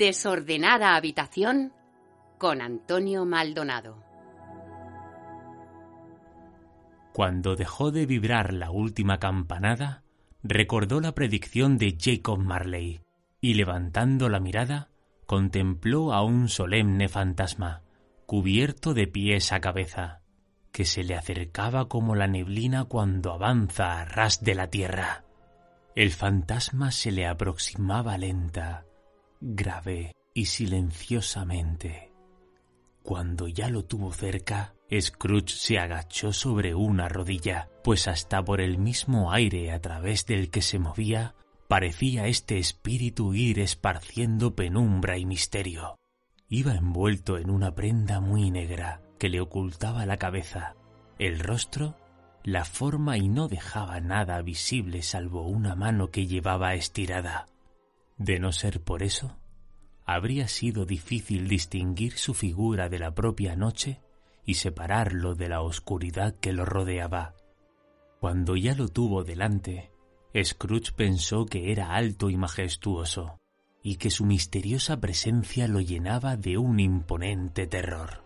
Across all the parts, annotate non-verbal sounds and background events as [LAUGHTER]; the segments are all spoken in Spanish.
Desordenada habitación con Antonio Maldonado. Cuando dejó de vibrar la última campanada, recordó la predicción de Jacob Marley y levantando la mirada, contempló a un solemne fantasma, cubierto de pies a cabeza, que se le acercaba como la neblina cuando avanza a ras de la tierra. El fantasma se le aproximaba lenta, grave y silenciosamente. Cuando ya lo tuvo cerca, Scrooge se agachó sobre una rodilla, pues hasta por el mismo aire a través del que se movía, parecía este espíritu ir esparciendo penumbra y misterio. Iba envuelto en una prenda muy negra que le ocultaba la cabeza, el rostro, la forma y no dejaba nada visible salvo una mano que llevaba estirada. De no ser por eso, habría sido difícil distinguir su figura de la propia noche y separarlo de la oscuridad que lo rodeaba. Cuando ya lo tuvo delante, Scrooge pensó que era alto y majestuoso, y que su misteriosa presencia lo llenaba de un imponente terror.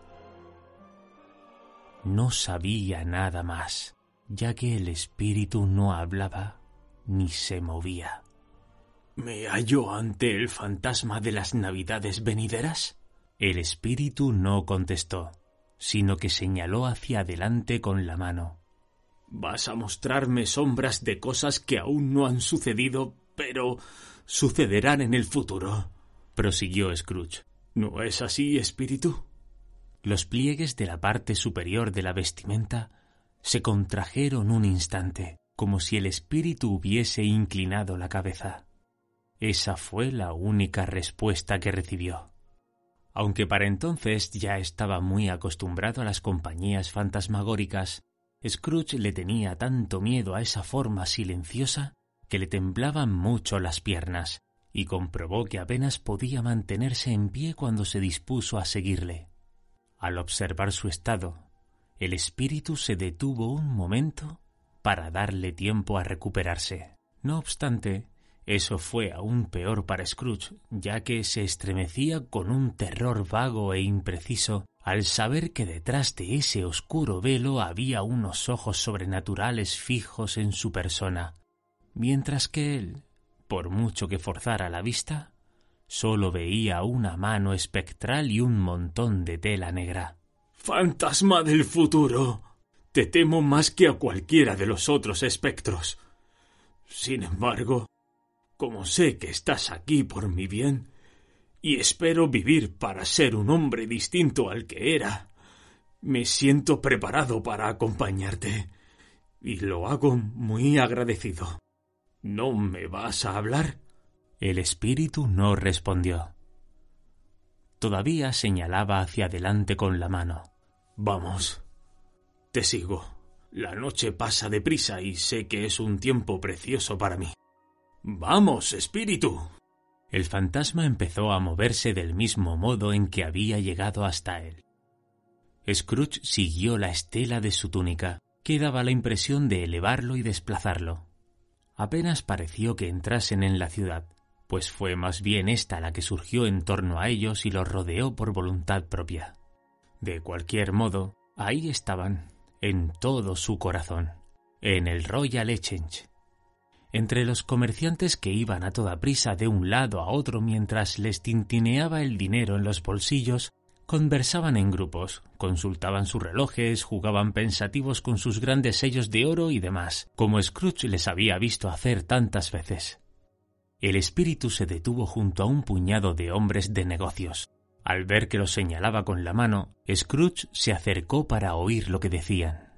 No sabía nada más, ya que el espíritu no hablaba ni se movía. ¿Me hallo ante el fantasma de las navidades venideras? El espíritu no contestó, sino que señaló hacia adelante con la mano. Vas a mostrarme sombras de cosas que aún no han sucedido, pero sucederán en el futuro, prosiguió Scrooge. ¿No es así, espíritu? Los pliegues de la parte superior de la vestimenta se contrajeron un instante, como si el espíritu hubiese inclinado la cabeza. Esa fue la única respuesta que recibió. Aunque para entonces ya estaba muy acostumbrado a las compañías fantasmagóricas, Scrooge le tenía tanto miedo a esa forma silenciosa que le temblaban mucho las piernas, y comprobó que apenas podía mantenerse en pie cuando se dispuso a seguirle. Al observar su estado, el espíritu se detuvo un momento para darle tiempo a recuperarse. No obstante, eso fue aún peor para Scrooge, ya que se estremecía con un terror vago e impreciso al saber que detrás de ese oscuro velo había unos ojos sobrenaturales fijos en su persona, mientras que él, por mucho que forzara la vista, solo veía una mano espectral y un montón de tela negra. Fantasma del futuro. Te temo más que a cualquiera de los otros espectros. Sin embargo, como sé que estás aquí por mi bien, y espero vivir para ser un hombre distinto al que era, me siento preparado para acompañarte, y lo hago muy agradecido. ¿No me vas a hablar? El espíritu no respondió. Todavía señalaba hacia adelante con la mano. Vamos. Te sigo. La noche pasa deprisa y sé que es un tiempo precioso para mí. Vamos, espíritu. El fantasma empezó a moverse del mismo modo en que había llegado hasta él. Scrooge siguió la estela de su túnica, que daba la impresión de elevarlo y desplazarlo. Apenas pareció que entrasen en la ciudad, pues fue más bien esta la que surgió en torno a ellos y los rodeó por voluntad propia. De cualquier modo, ahí estaban, en todo su corazón, en el Royal Exchange, entre los comerciantes que iban a toda prisa de un lado a otro mientras les tintineaba el dinero en los bolsillos, conversaban en grupos, consultaban sus relojes, jugaban pensativos con sus grandes sellos de oro y demás, como Scrooge les había visto hacer tantas veces. El espíritu se detuvo junto a un puñado de hombres de negocios. Al ver que los señalaba con la mano, Scrooge se acercó para oír lo que decían.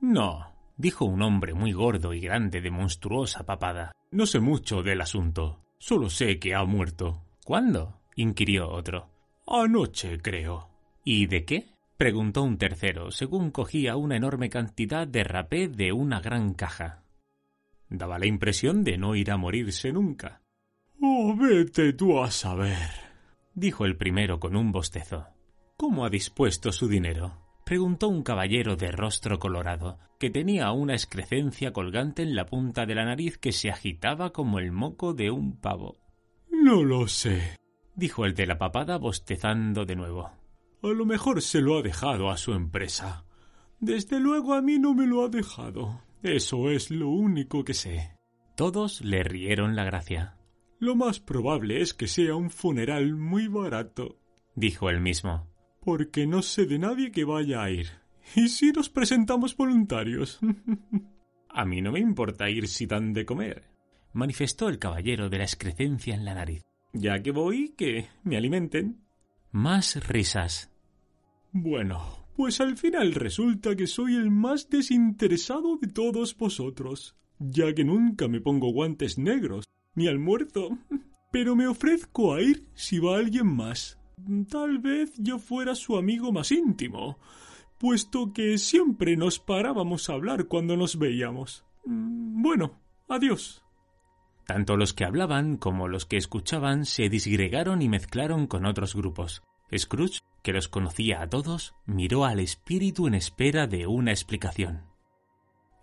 No, dijo un hombre muy gordo y grande de monstruosa papada. No sé mucho del asunto. Solo sé que ha muerto. ¿Cuándo? inquirió otro. Anoche, creo. ¿Y de qué? preguntó un tercero, según cogía una enorme cantidad de rapé de una gran caja. Daba la impresión de no ir a morirse nunca. Oh, vete tú a saber, dijo el primero con un bostezo. ¿Cómo ha dispuesto su dinero? Preguntó un caballero de rostro colorado, que tenía una excrescencia colgante en la punta de la nariz que se agitaba como el moco de un pavo. No lo sé, dijo el de la papada bostezando de nuevo. A lo mejor se lo ha dejado a su empresa. Desde luego a mí no me lo ha dejado. Eso es lo único que sé. Todos le rieron la gracia. Lo más probable es que sea un funeral muy barato, dijo él mismo, porque no sé de nadie que vaya a ir. ¿Y si nos presentamos voluntarios? [LAUGHS] a mí no me importa ir si dan de comer, manifestó el caballero de la excrescencia en la nariz. Ya que voy, que me alimenten. Más risas. Bueno, pues al final resulta que soy el más desinteresado de todos vosotros, ya que nunca me pongo guantes negros, ni almuerzo. [LAUGHS] Pero me ofrezco a ir si va alguien más. Tal vez yo fuera su amigo más íntimo, puesto que siempre nos parábamos a hablar cuando nos veíamos. Mm, bueno, adiós. Tanto los que hablaban como los que escuchaban se disgregaron y mezclaron con otros grupos. Scrooge, que los conocía a todos, miró al espíritu en espera de una explicación.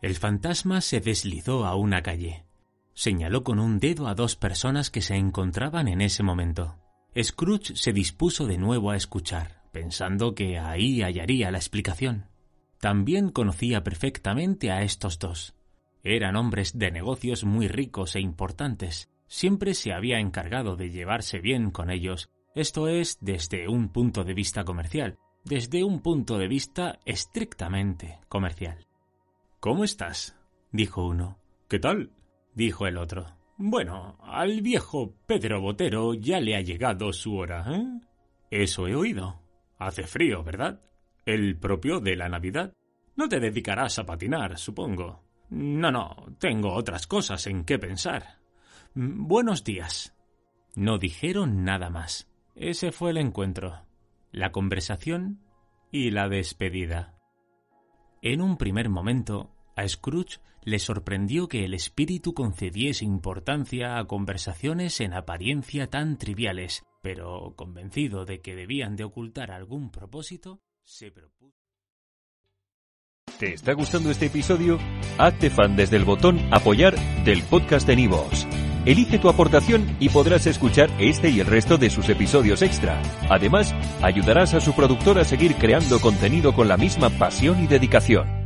El fantasma se deslizó a una calle. Señaló con un dedo a dos personas que se encontraban en ese momento. Scrooge se dispuso de nuevo a escuchar, pensando que ahí hallaría la explicación. También conocía perfectamente a estos dos. Eran hombres de negocios muy ricos e importantes. Siempre se había encargado de llevarse bien con ellos, esto es desde un punto de vista comercial, desde un punto de vista estrictamente comercial. ¿Cómo estás? dijo uno. ¿Qué tal? dijo el otro. Bueno, al viejo Pedro Botero ya le ha llegado su hora, ¿eh? Eso he oído. Hace frío, ¿verdad? El propio de la Navidad. No te dedicarás a patinar, supongo. No, no, tengo otras cosas en qué pensar. Mm, buenos días. No dijeron nada más. Ese fue el encuentro, la conversación y la despedida. En un primer momento, a Scrooge le sorprendió que el espíritu concediese importancia a conversaciones en apariencia tan triviales, pero convencido de que debían de ocultar algún propósito, se propuso. ¿Te está gustando este episodio? Hazte fan desde el botón Apoyar del podcast de Nivos. Elige tu aportación y podrás escuchar este y el resto de sus episodios extra. Además, ayudarás a su productor a seguir creando contenido con la misma pasión y dedicación.